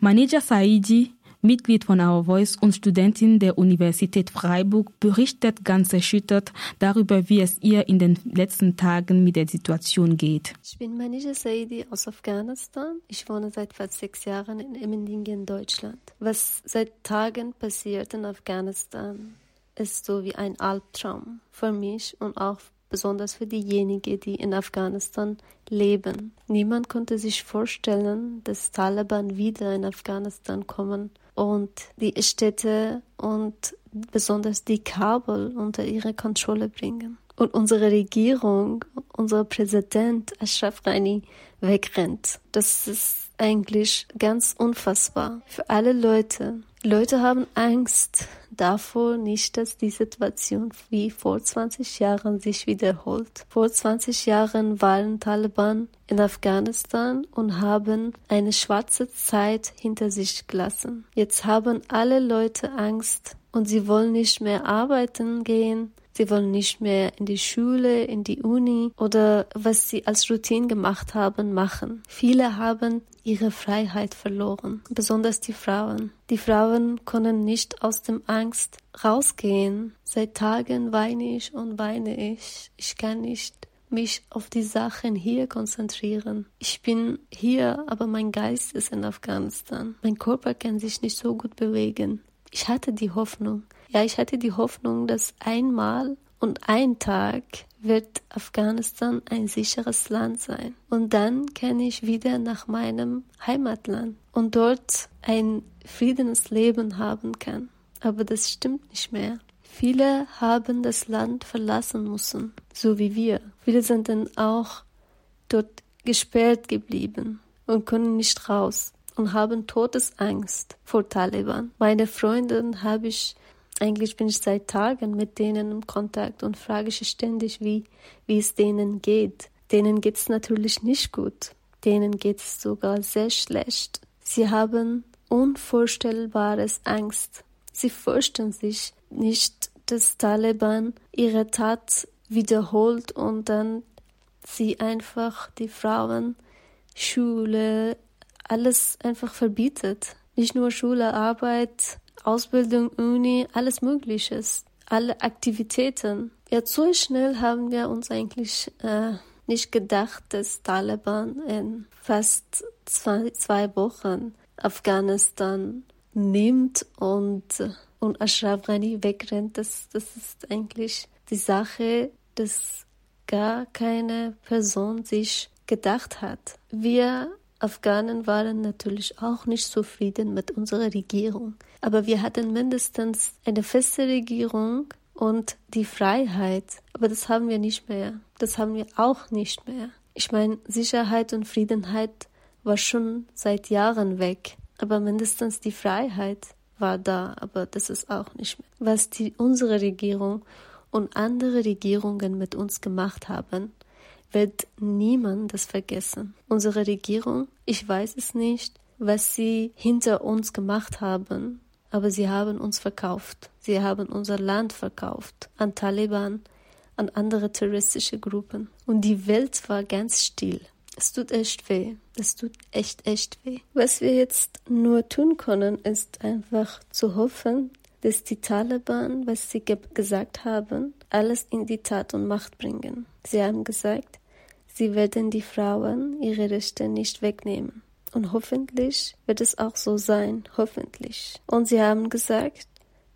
Manija Saidi, Mitglied von Our Voice und Studentin der Universität Freiburg, berichtet ganz erschüttert darüber, wie es ihr in den letzten Tagen mit der Situation geht. Ich bin Manija Saidi aus Afghanistan. Ich wohne seit fast sechs Jahren in Emmendingen, Deutschland. Was seit Tagen passiert in Afghanistan, ist so wie ein Albtraum für mich und auch besonders für diejenigen, die in Afghanistan leben. Niemand konnte sich vorstellen, dass Taliban wieder in Afghanistan kommen und die Städte und besonders die Kabel unter ihre Kontrolle bringen. Und unsere Regierung, unser Präsident Ashraf Ghani wegrennt. Das ist eigentlich ganz unfassbar für alle Leute. Leute haben Angst davor nicht, dass die Situation wie vor 20 Jahren sich wiederholt. Vor 20 Jahren waren Taliban in Afghanistan und haben eine schwarze Zeit hinter sich gelassen. Jetzt haben alle Leute Angst und sie wollen nicht mehr arbeiten gehen. Sie wollen nicht mehr in die Schule, in die Uni oder was sie als Routine gemacht haben, machen. Viele haben ihre Freiheit verloren, besonders die Frauen. Die Frauen können nicht aus dem Angst rausgehen. Seit Tagen weine ich und weine ich. Ich kann nicht mich auf die Sachen hier konzentrieren. Ich bin hier, aber mein Geist ist in Afghanistan. Mein Körper kann sich nicht so gut bewegen. Ich hatte die Hoffnung. Ja, ich hatte die Hoffnung, dass einmal und ein Tag wird Afghanistan ein sicheres Land sein. Und dann kann ich wieder nach meinem Heimatland und dort ein friedenes Leben haben kann. Aber das stimmt nicht mehr. Viele haben das Land verlassen müssen, so wie wir. Viele sind dann auch dort gesperrt geblieben und können nicht raus und haben Todesangst vor Taliban. Meine Freundin habe ich eigentlich bin ich seit Tagen mit denen im Kontakt und frage ich ständig, wie, wie es denen geht. Denen geht es natürlich nicht gut. Denen geht es sogar sehr schlecht. Sie haben unvorstellbares Angst. Sie fürchten sich nicht, dass Taliban ihre Tat wiederholt und dann sie einfach die Frauen, Schule, alles einfach verbietet. Nicht nur Schule, Arbeit, Ausbildung, Uni, alles Mögliche, alle Aktivitäten. Ja, so schnell haben wir uns eigentlich äh, nicht gedacht, dass Taliban in fast zwei, zwei Wochen Afghanistan nimmt und, und Ashraf Ghani wegrennt. Das, das ist eigentlich die Sache, dass gar keine Person sich gedacht hat. Wir Afghanen waren natürlich auch nicht zufrieden mit unserer Regierung. Aber wir hatten mindestens eine feste Regierung und die Freiheit. Aber das haben wir nicht mehr. Das haben wir auch nicht mehr. Ich meine, Sicherheit und Friedenheit war schon seit Jahren weg. Aber mindestens die Freiheit war da. Aber das ist auch nicht mehr. Was die, unsere Regierung und andere Regierungen mit uns gemacht haben, wird niemand das vergessen. Unsere Regierung, ich weiß es nicht, was sie hinter uns gemacht haben, aber sie haben uns verkauft. Sie haben unser Land verkauft an Taliban, an andere terroristische Gruppen. Und die Welt war ganz still. Es tut echt weh. Es tut echt, echt weh. Was wir jetzt nur tun können, ist einfach zu hoffen, dass die Taliban, was sie ge gesagt haben, alles in die Tat und Macht bringen. Sie haben gesagt, sie werden die Frauen ihre Rechte nicht wegnehmen. Und hoffentlich wird es auch so sein, hoffentlich. Und sie haben gesagt,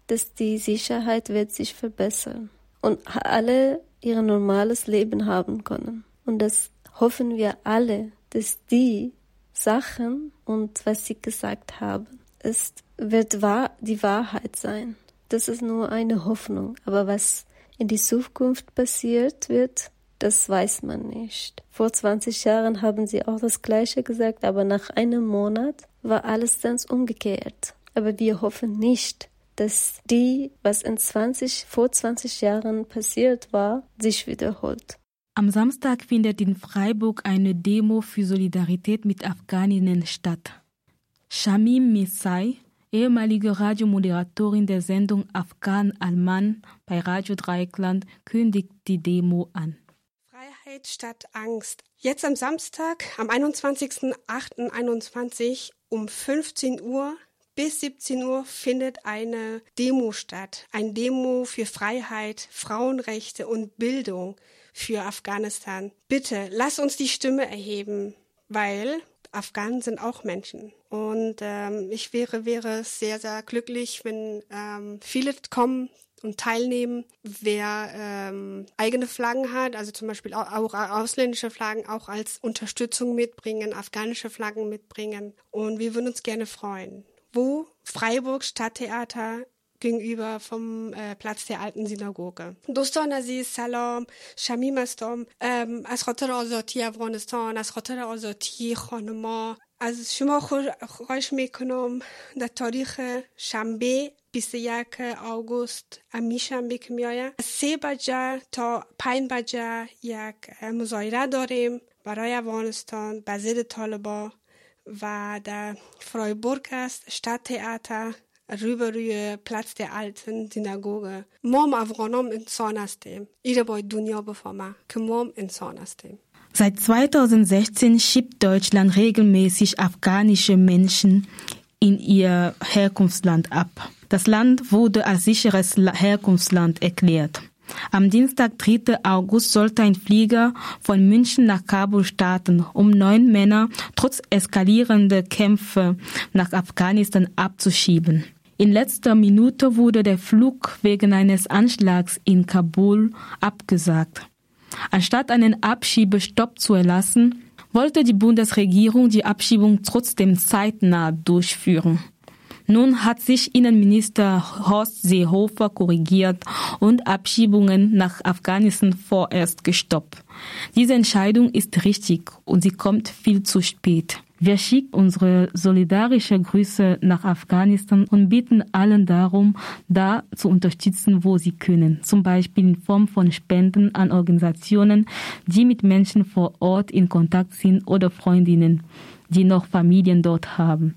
dass die Sicherheit wird sich verbessern und alle ihr normales Leben haben können. Und das hoffen wir alle, dass die Sachen und was sie gesagt haben, es wird wahr, die Wahrheit sein. Das ist nur eine Hoffnung. Aber was in die Zukunft passiert wird, das weiß man nicht. Vor 20 Jahren haben sie auch das Gleiche gesagt, aber nach einem Monat war alles ganz umgekehrt. Aber wir hoffen nicht, dass die, was in 20, vor 20 Jahren passiert war, sich wiederholt. Am Samstag findet in Freiburg eine Demo für Solidarität mit Afghaninnen statt. Shamim Misai, ehemalige Radiomoderatorin der Sendung Afghan Alman bei Radio Dreieckland, kündigt die Demo an. Freiheit statt Angst. Jetzt am Samstag, am 21.08.21 um 15 Uhr bis 17 Uhr findet eine Demo statt. Ein Demo für Freiheit, Frauenrechte und Bildung für Afghanistan. Bitte, lass uns die Stimme erheben, weil Afghanen sind auch Menschen. Und ähm, ich wäre, wäre sehr, sehr glücklich, wenn ähm, viele kommen und teilnehmen. Wer ähm, eigene Flaggen hat, also zum Beispiel auch, auch ausländische Flaggen, auch als Unterstützung mitbringen, afghanische Flaggen mitbringen. Und wir würden uns gerne freuen. Wo? Freiburg Stadttheater gegenüber vom äh, Platz der alten Synagoge. دوستان عزیز سلام شمیم هستم از خاطر آزادی افغانستان از خاطر آزادی خانما از شما خواهش می‌کنم در تاریخ شنبه 21 آگوست امی شنبه که میآید از سه بجه تا پنج بجه یک مظاهره داریم برای افغانستان به طالبا و در فرایبورگ است Stadttheater rüberrühre Platz der alten Synagoge. Mom avronom in Zornastem. Ireboy dunio befoma. Kmom in Zornastem. Seit 2016 schiebt Deutschland regelmäßig afghanische Menschen in ihr Herkunftsland ab. Das Land wurde als sicheres Herkunftsland erklärt. Am Dienstag, 3. August, sollte ein Flieger von München nach Kabul starten, um neun Männer trotz eskalierender Kämpfe nach Afghanistan abzuschieben. In letzter Minute wurde der Flug wegen eines Anschlags in Kabul abgesagt. Anstatt einen Abschiebestopp zu erlassen, wollte die Bundesregierung die Abschiebung trotzdem zeitnah durchführen. Nun hat sich Innenminister Horst Seehofer korrigiert und Abschiebungen nach Afghanistan vorerst gestoppt. Diese Entscheidung ist richtig und sie kommt viel zu spät. Wir schicken unsere solidarische Grüße nach Afghanistan und bitten allen darum, da zu unterstützen, wo sie können. Zum Beispiel in Form von Spenden an Organisationen, die mit Menschen vor Ort in Kontakt sind oder Freundinnen, die noch Familien dort haben.